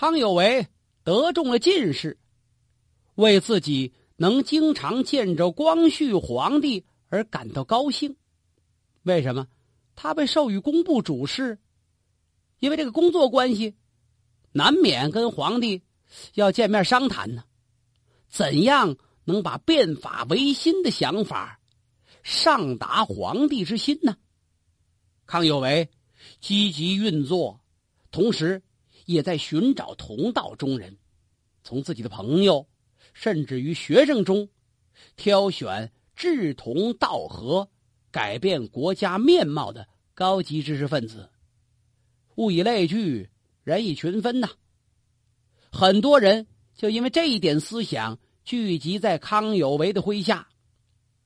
康有为得中了进士，为自己能经常见着光绪皇帝而感到高兴。为什么？他被授予工部主事，因为这个工作关系，难免跟皇帝要见面商谈呢。怎样能把变法维新的想法上达皇帝之心呢？康有为积极运作，同时也在寻找同道中人，从自己的朋友，甚至于学生中，挑选志同道合、改变国家面貌的高级知识分子。物以类聚，人以群分呐。很多人。就因为这一点思想聚集在康有为的麾下，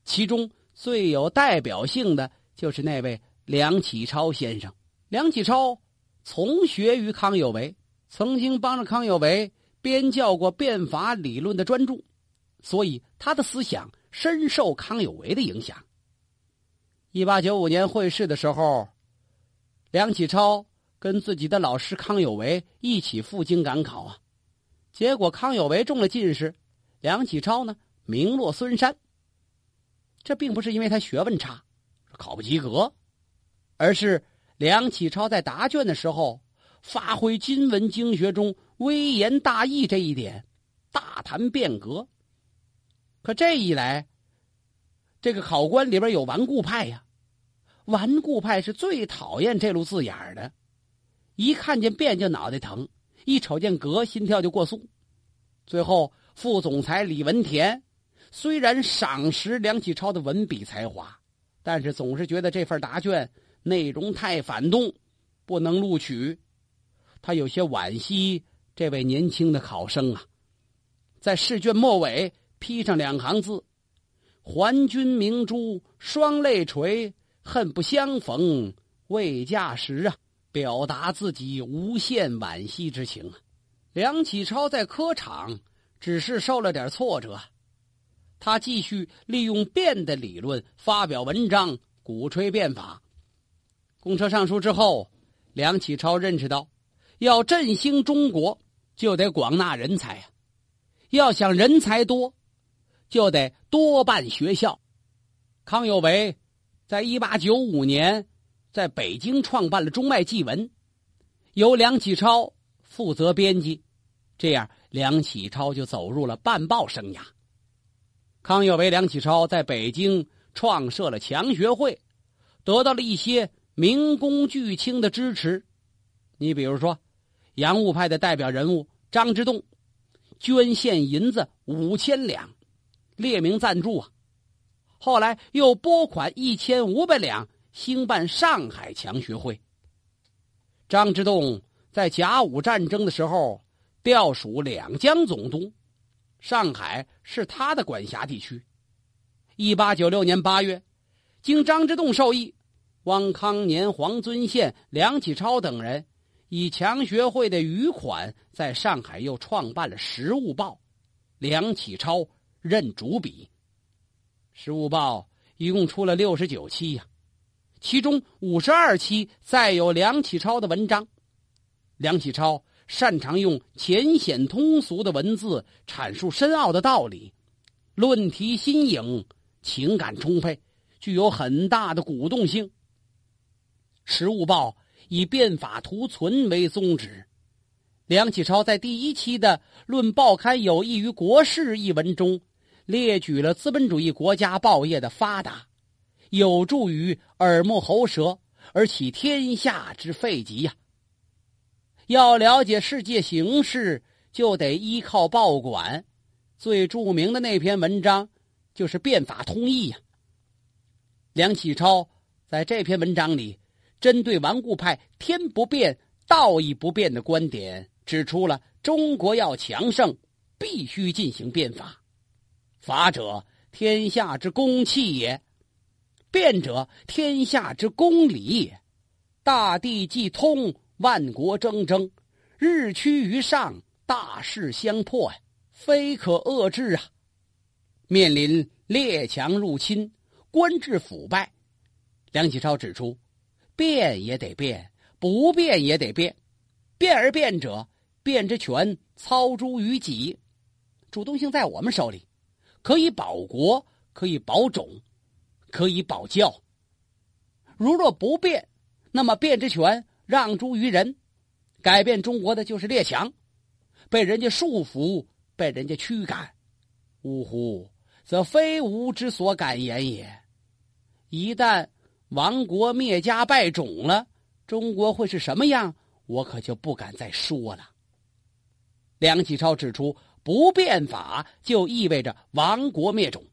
其中最有代表性的就是那位梁启超先生。梁启超从学于康有为，曾经帮着康有为编校过变法理论的专著，所以他的思想深受康有为的影响。一八九五年会试的时候，梁启超跟自己的老师康有为一起赴京赶考啊。结果康有为中了进士，梁启超呢名落孙山。这并不是因为他学问差，考不及格，而是梁启超在答卷的时候发挥今文经学中微言大义这一点，大谈变革。可这一来，这个考官里边有顽固派呀，顽固派是最讨厌这路字眼的，一看见变就脑袋疼。一瞅见格，心跳就过速。最后，副总裁李文田虽然赏识梁启超的文笔才华，但是总是觉得这份答卷内容太反动，不能录取。他有些惋惜这位年轻的考生啊，在试卷末尾批上两行字：“还君明珠双泪垂，恨不相逢未嫁时啊。”表达自己无限惋惜之情啊！梁启超在科场只是受了点挫折，他继续利用变的理论发表文章，鼓吹变法。公车上书之后，梁启超认识到，要振兴中国，就得广纳人才啊！要想人才多，就得多办学校。康有为在一八九五年。在北京创办了《中外纪文》，由梁启超负责编辑，这样梁启超就走入了办报生涯。康有为、梁启超在北京创设了强学会，得到了一些名工巨卿的支持。你比如说，洋务派的代表人物张之洞，捐献银子五千两，列名赞助啊。后来又拨款一千五百两。兴办上海强学会。张之洞在甲午战争的时候调属两江总督，上海是他的管辖地区。一八九六年八月，经张之洞授意，汪康年、黄遵宪、梁启超等人以强学会的余款，在上海又创办了《时务报》，梁启超任主笔，《时务报》一共出了六十九期呀。其中五十二期载有梁启超的文章，梁启超擅长用浅显通俗的文字阐述深奥的道理，论题新颖，情感充沛，具有很大的鼓动性。《时务报》以变法图存为宗旨，梁启超在第一期的《论报刊有益于国事》一文中，列举了资本主义国家报业的发达。有助于耳目喉舌而起天下之废疾呀！要了解世界形势，就得依靠报馆。最著名的那篇文章就是《变法通义》呀。梁启超在这篇文章里，针对顽固派“天不变，道义不变”的观点，指出了中国要强盛，必须进行变法。法者，天下之公器也。变者，天下之公理也。大地既通，万国争争，日趋于上，大势相迫呀，非可遏制啊！面临列强入侵，官制腐败，梁启超指出，变也得变，不变也得变。变而变者，变之权操诸于己，主动性在我们手里，可以保国，可以保种，可以保教。如若不变，那么变之权让诸于人，改变中国的就是列强，被人家束缚，被人家驱赶。呜呼，则非吾之所敢言也。一旦亡国灭家败种了，中国会是什么样？我可就不敢再说了。梁启超指出，不变法就意味着亡国灭种。《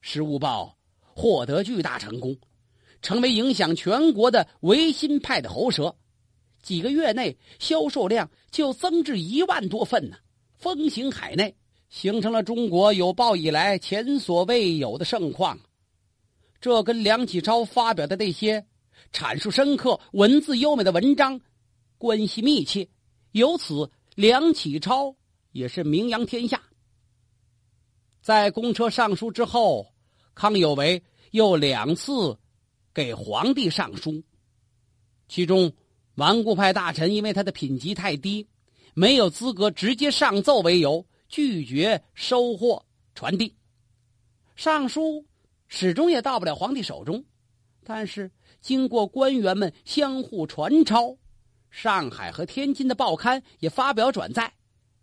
时务报》获得巨大成功，成为影响全国的维新派的喉舌。几个月内，销售量就增至一万多份呢，风行海内。形成了中国有报以来前所未有的盛况，这跟梁启超发表的那些阐述深刻、文字优美的文章关系密切。由此，梁启超也是名扬天下。在公车上书之后，康有为又两次给皇帝上书，其中顽固派大臣因为他的品级太低，没有资格直接上奏为由。拒绝收货传递，上书始终也到不了皇帝手中。但是经过官员们相互传抄，上海和天津的报刊也发表转载，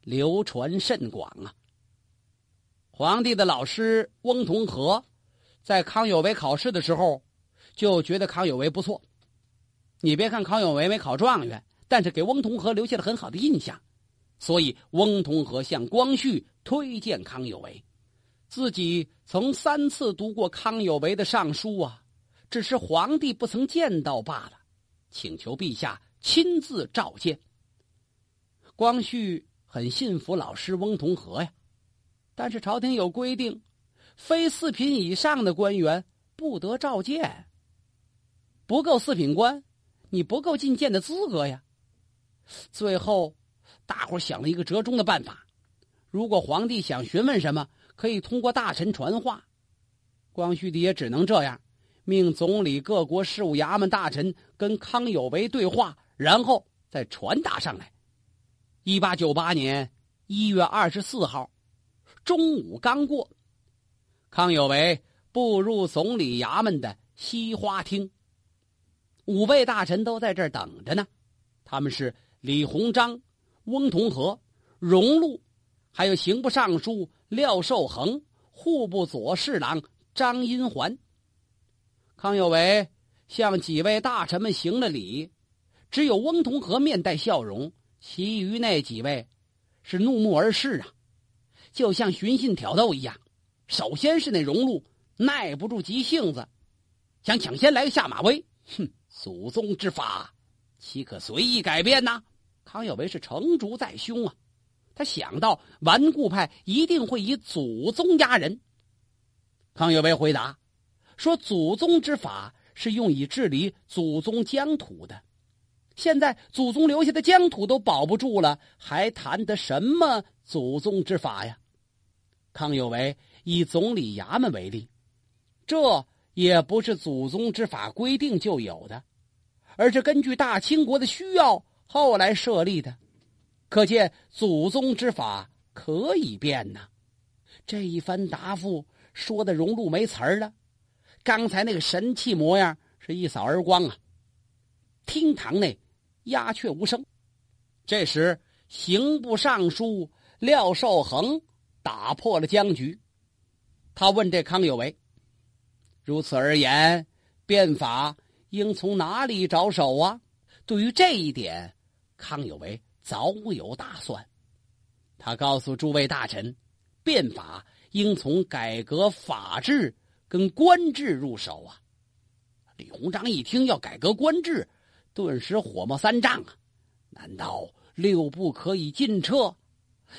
流传甚广啊。皇帝的老师翁同龢在康有为考试的时候就觉得康有为不错。你别看康有为没考状元，但是给翁同龢留下了很好的印象。所以，翁同龢向光绪推荐康有为，自己曾三次读过康有为的上书啊，只是皇帝不曾见到罢了，请求陛下亲自召见。光绪很信服老师翁同龢呀，但是朝廷有规定，非四品以上的官员不得召见，不够四品官，你不够觐见的资格呀。最后。大伙想了一个折中的办法：如果皇帝想询问什么，可以通过大臣传话。光绪帝也只能这样，命总理、各国事务衙门大臣跟康有为对话，然后再传达上来。一八九八年一月二十四号中午刚过，康有为步入总理衙门的西花厅，五位大臣都在这儿等着呢。他们是李鸿章。翁同龢、荣禄，还有刑部尚书廖寿恒、户部左侍郎张荫环。康有为向几位大臣们行了礼，只有翁同龢面带笑容，其余那几位是怒目而视啊，就像寻衅挑逗一样。首先是那荣禄，耐不住急性子，想抢先来个下马威。哼，祖宗之法，岂可随意改变呢？康有为是成竹在胸啊，他想到顽固派一定会以祖宗压人。康有为回答说：“祖宗之法是用以治理祖宗疆土的，现在祖宗留下的疆土都保不住了，还谈得什么祖宗之法呀？”康有为以总理衙门为例，这也不是祖宗之法规定就有的，而是根据大清国的需要。后来设立的，可见祖宗之法可以变呐。这一番答复说的荣禄没词儿了，刚才那个神气模样是一扫而光啊。厅堂内鸦雀无声。这时，刑部尚书廖寿恒打破了僵局，他问这康有为：“如此而言，变法应从哪里着手啊？”对于这一点。康有为早有打算，他告诉诸位大臣，变法应从改革法制跟官制入手啊。李鸿章一听要改革官制，顿时火冒三丈啊！难道六部可以进撤，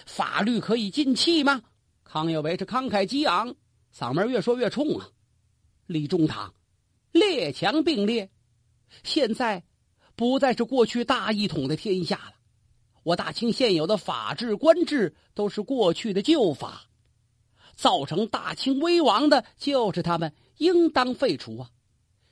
法律可以进弃吗？康有为是慷慨激昂，嗓门越说越冲啊！李中堂，列强并列，现在。不再是过去大一统的天下了，我大清现有的法治官制都是过去的旧法，造成大清危亡的就是他们，应当废除啊！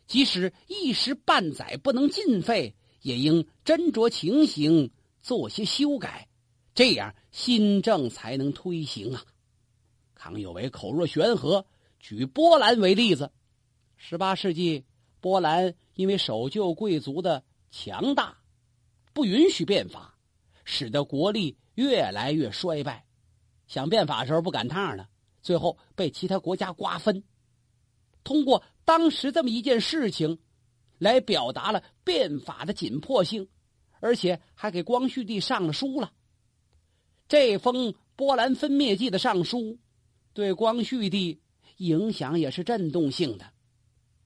即使一时半载不能尽废，也应斟酌情形，做些修改，这样新政才能推行啊。康有为口若悬河，举波兰为例子。十八世纪，波兰因为守旧贵族的强大，不允许变法，使得国力越来越衰败。想变法的时候不赶趟了，最后被其他国家瓜分。通过当时这么一件事情，来表达了变法的紧迫性，而且还给光绪帝上了书了。这封波兰分灭记的上书，对光绪帝影响也是震动性的。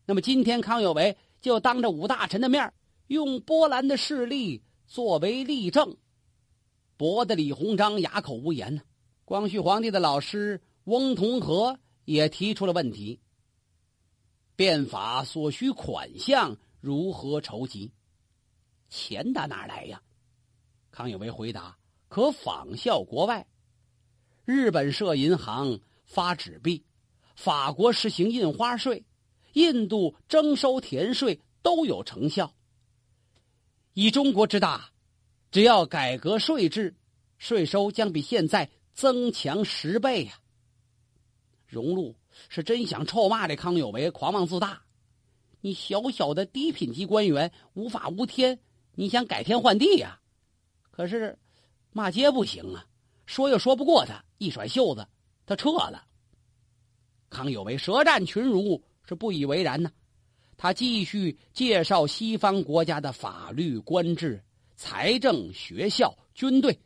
那么今天，康有为就当着五大臣的面用波兰的事例作为例证，驳得李鸿章哑口无言呢。光绪皇帝的老师翁同龢也提出了问题：变法所需款项如何筹集？钱打哪来呀？康有为回答：可仿效国外，日本设银行发纸币，法国实行印花税。印度征收田税都有成效。以中国之大，只要改革税制，税收将比现在增强十倍呀！荣禄是真想臭骂这康有为狂妄自大。你小小的低品级官员，无法无天，你想改天换地呀？可是骂街不行啊，说又说不过他，一甩袖子，他撤了。康有为舌战群儒。是不以为然呢，他继续介绍西方国家的法律、官制、财政、学校、军队，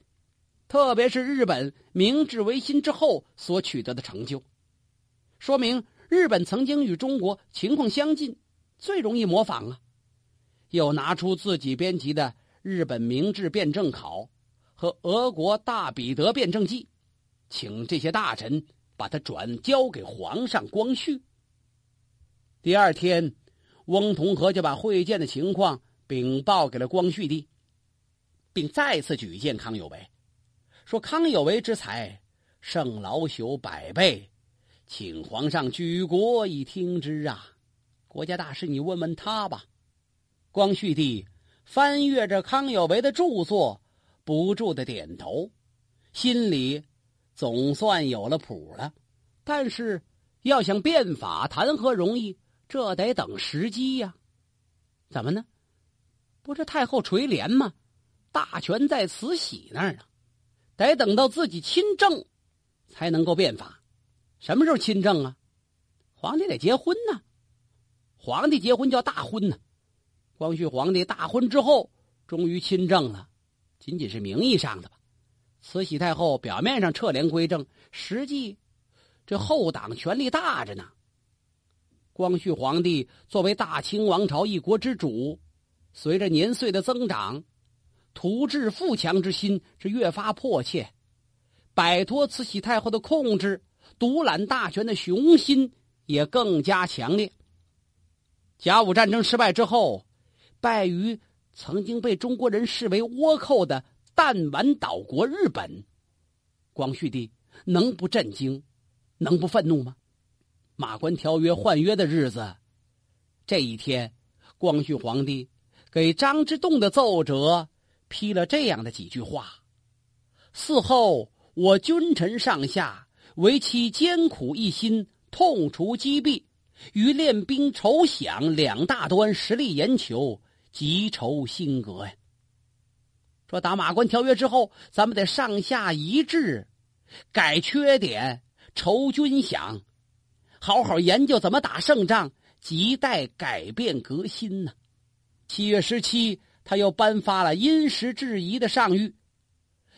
特别是日本明治维新之后所取得的成就，说明日本曾经与中国情况相近，最容易模仿啊。又拿出自己编辑的《日本明治辩证考》和《俄国大彼得辩证记》，请这些大臣把它转交给皇上光绪。第二天，翁同龢就把会见的情况禀报给了光绪帝，并再次举荐康有为，说：“康有为之才，胜老朽百倍，请皇上举国以听之啊！国家大事，你问问他吧。”光绪帝翻阅着康有为的著作，不住的点头，心里总算有了谱了。但是，要想变法，谈何容易？这得等时机呀，怎么呢？不是太后垂帘吗？大权在慈禧那儿呢，得等到自己亲政，才能够变法。什么时候亲政啊？皇帝得结婚呢，皇帝结婚叫大婚呢。光绪皇帝大婚之后，终于亲政了，仅仅是名义上的吧。慈禧太后表面上撤帘归政，实际这后党权力大着呢。光绪皇帝作为大清王朝一国之主，随着年岁的增长，图治富强之心是越发迫切，摆脱慈禧太后的控制、独揽大权的雄心也更加强烈。甲午战争失败之后，败于曾经被中国人视为倭寇的弹丸岛国日本，光绪帝能不震惊，能不愤怒吗？马关条约换约的日子，这一天，光绪皇帝给张之洞的奏折批了这样的几句话：“嗣后我君臣上下为其艰苦一心，痛除积弊，于练兵筹饷两大端实力研求，急筹新革呀。”说打马关条约之后，咱们得上下一致，改缺点，筹军饷。好好研究怎么打胜仗，亟待改变革新呢。七月十七，他又颁发了因时制宜的上谕：“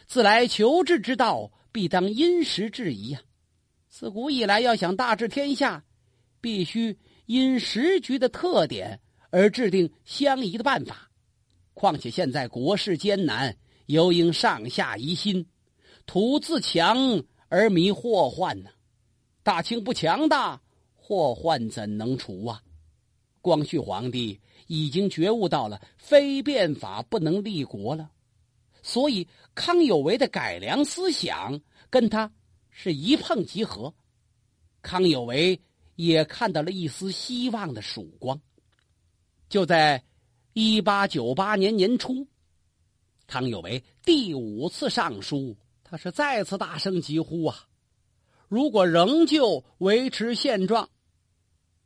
自来求治之道，必当因时制宜呀。自古以来，要想大治天下，必须因时局的特点而制定相宜的办法。况且现在国事艰难，尤应上下一心，图自强而迷祸患呢。”大清不强大，祸患怎能除啊？光绪皇帝已经觉悟到了非变法不能立国了，所以康有为的改良思想跟他是一碰即合。康有为也看到了一丝希望的曙光。就在一八九八年年初，康有为第五次上书，他是再次大声疾呼啊！如果仍旧维持现状，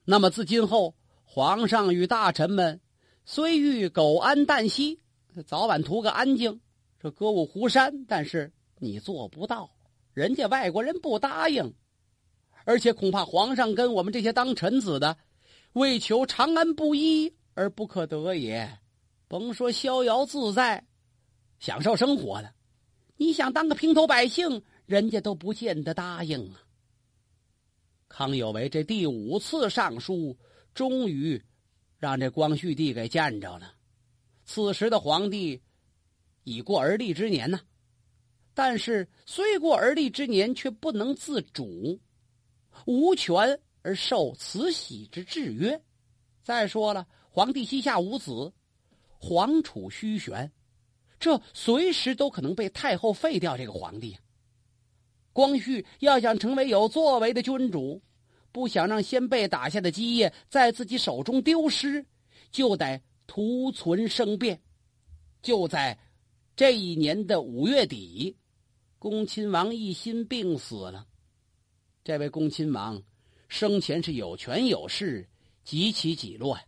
那么自今后，皇上与大臣们虽欲苟安旦息，早晚图个安静，这歌舞湖山，但是你做不到，人家外国人不答应，而且恐怕皇上跟我们这些当臣子的，为求长安不一而不可得也。甭说逍遥自在，享受生活了，你想当个平头百姓，人家都不见得答应啊。康有为这第五次上书，终于让这光绪帝给见着了。此时的皇帝已过而立之年呢，但是虽过而立之年，却不能自主，无权而受慈禧之制约。再说了，皇帝膝下无子。皇储虚悬，这随时都可能被太后废掉。这个皇帝，光绪要想成为有作为的君主，不想让先辈打下的基业在自己手中丢失，就得图存生变。就在这一年的五月底，恭亲王奕欣病死了。这位恭亲王生前是有权有势，极其己乱。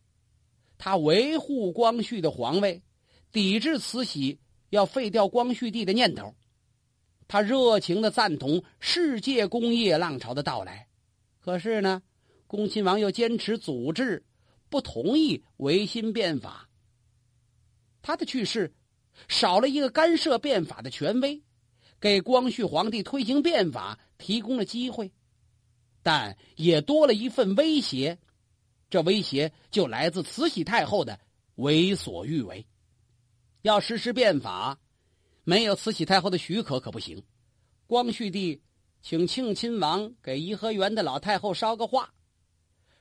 他维护光绪的皇位，抵制慈禧要废掉光绪帝的念头。他热情的赞同世界工业浪潮的到来，可是呢，恭亲王又坚持祖制，不同意维新变法。他的去世，少了一个干涉变法的权威，给光绪皇帝推行变法提供了机会，但也多了一份威胁。这威胁就来自慈禧太后的为所欲为，要实施变法，没有慈禧太后的许可可不行。光绪帝请庆亲王给颐和园的老太后捎个话，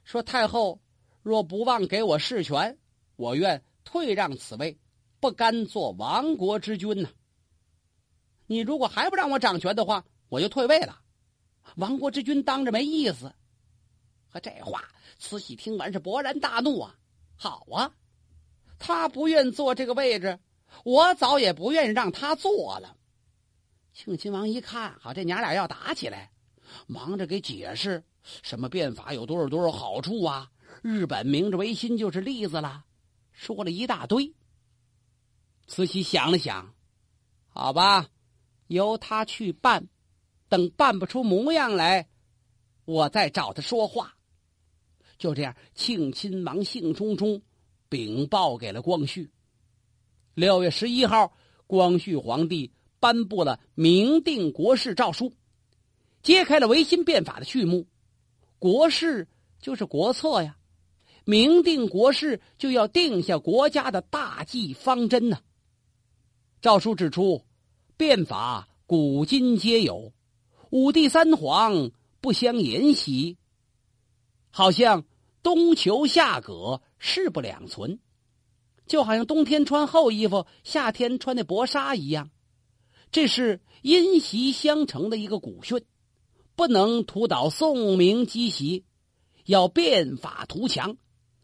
说太后若不忘给我事权，我愿退让此位，不甘做亡国之君呐。你如果还不让我掌权的话，我就退位了。亡国之君当着没意思。和这话。慈禧听完是勃然大怒啊！好啊，他不愿坐这个位置，我早也不愿意让他坐了。庆亲王一看，好，这娘俩要打起来，忙着给解释什么变法有多少多少好处啊！日本明治维新就是例子了，说了一大堆。慈禧想了想，好吧，由他去办，等办不出模样来，我再找他说话。就这样，庆亲王兴冲冲禀报给了光绪。六月十一号，光绪皇帝颁布了明定国事诏书，揭开了维新变法的序幕。国事就是国策呀，明定国事就要定下国家的大计方针呢。诏书指出，变法古今皆有，五帝三皇不相沿袭，好像。冬求夏葛，势不两存，就好像冬天穿厚衣服，夏天穿那薄纱一样。这是因袭相承的一个古训，不能徒倒宋明积习，要变法图强。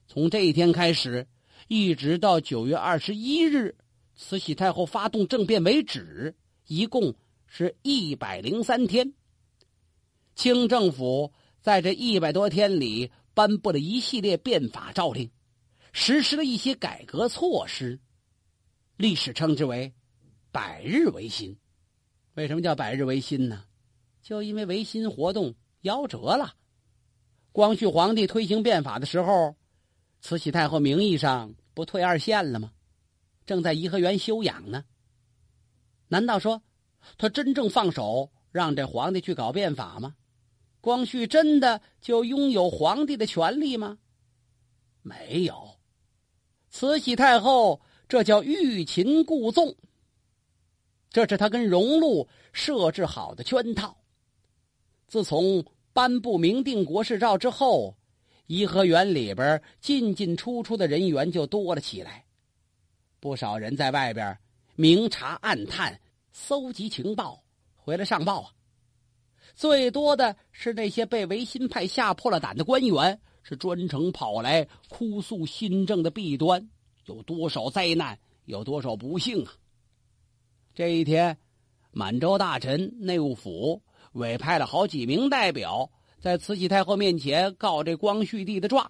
从这一天开始，一直到九月二十一日，慈禧太后发动政变为止，一共是一百零三天。清政府在这一百多天里。颁布了一系列变法诏令，实施了一些改革措施，历史称之为“百日维新”。为什么叫“百日维新”呢？就因为维新活动夭折了。光绪皇帝推行变法的时候，慈禧太后名义上不退二线了吗？正在颐和园休养呢。难道说他真正放手让这皇帝去搞变法吗？光绪真的就拥有皇帝的权利吗？没有，慈禧太后这叫欲擒故纵。这是他跟荣禄设置好的圈套。自从颁布明定国事诏之后，颐和园里边进进出出的人员就多了起来，不少人在外边明察暗探、搜集情报，回来上报啊。最多的是那些被维新派吓破了胆的官员，是专程跑来哭诉新政的弊端，有多少灾难，有多少不幸啊！这一天，满洲大臣内务府委派了好几名代表，在慈禧太后面前告这光绪帝的状，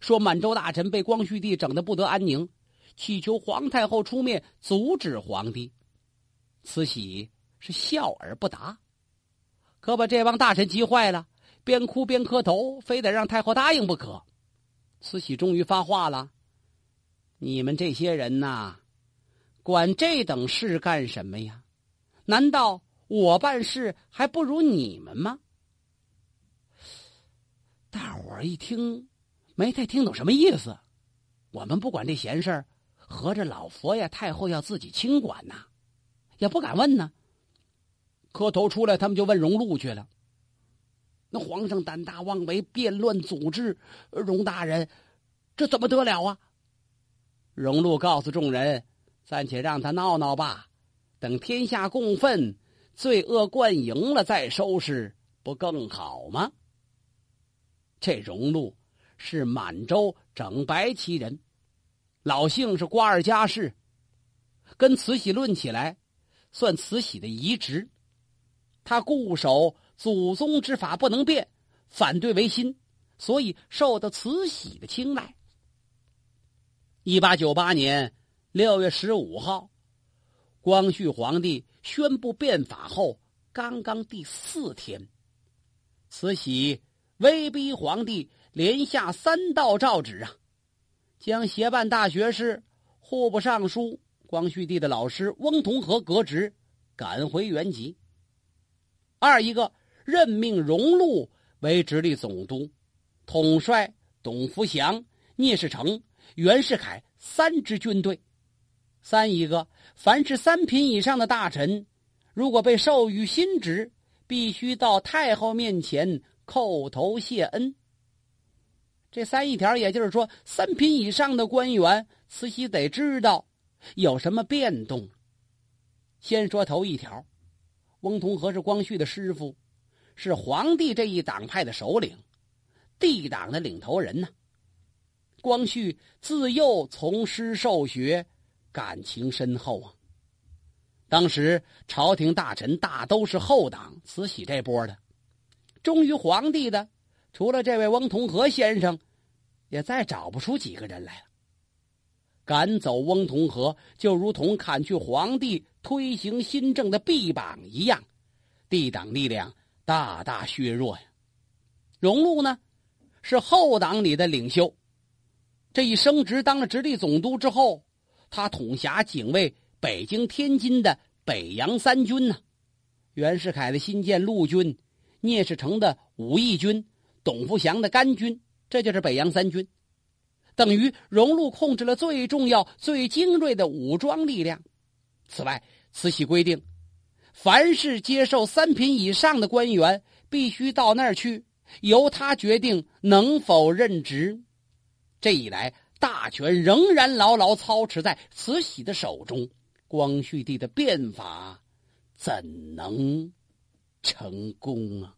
说满洲大臣被光绪帝整得不得安宁，祈求皇太后出面阻止皇帝。慈禧是笑而不答，可把这帮大臣急坏了，边哭边磕头，非得让太后答应不可。慈禧终于发话了：“你们这些人呐，管这等事干什么呀？难道我办事还不如你们吗？”大伙儿一听，没太听懂什么意思。我们不管这闲事儿，合着老佛爷、太后要自己清管呐，也不敢问呢。磕头出来，他们就问荣禄去了。那皇上胆大妄为，变乱组织，荣大人，这怎么得了啊？荣禄告诉众人：“暂且让他闹闹吧，等天下共愤，罪恶贯盈了再收拾，不更好吗？”这荣禄是满洲整白旗人，老姓是瓜尔佳氏，跟慈禧论起来，算慈禧的遗侄。他固守。祖宗之法不能变，反对维新，所以受到慈禧的青睐。一八九八年六月十五号，光绪皇帝宣布变法后，刚刚第四天，慈禧威逼皇帝连下三道诏旨啊，将协办大学士、户部尚书、光绪帝的老师翁同龢革职，赶回原籍。二一个。任命荣禄为直隶总督，统帅董福祥、聂士成、袁世凯三支军队。三一个，凡是三品以上的大臣，如果被授予新职，必须到太后面前叩头谢恩。这三一条，也就是说，三品以上的官员，慈禧得知道有什么变动。先说头一条，翁同龢是光绪的师傅。是皇帝这一党派的首领，帝党的领头人呢。光绪自幼从师受学，感情深厚啊。当时朝廷大臣大都是后党慈禧这波的，忠于皇帝的，除了这位翁同龢先生，也再找不出几个人来了。赶走翁同龢，就如同砍去皇帝推行新政的臂膀一样，帝党力量。大大削弱呀！荣禄呢，是后党里的领袖。这一升职当了直隶总督之后，他统辖警卫北京、天津的北洋三军呢。袁世凯的新建陆军，聂士成的武义军，董福祥的甘军，这就是北洋三军。等于荣禄控制了最重要、最精锐的武装力量。此外，慈禧规定。凡是接受三品以上的官员，必须到那儿去，由他决定能否任职。这一来，大权仍然牢牢操持在慈禧的手中，光绪帝的变法怎能成功啊？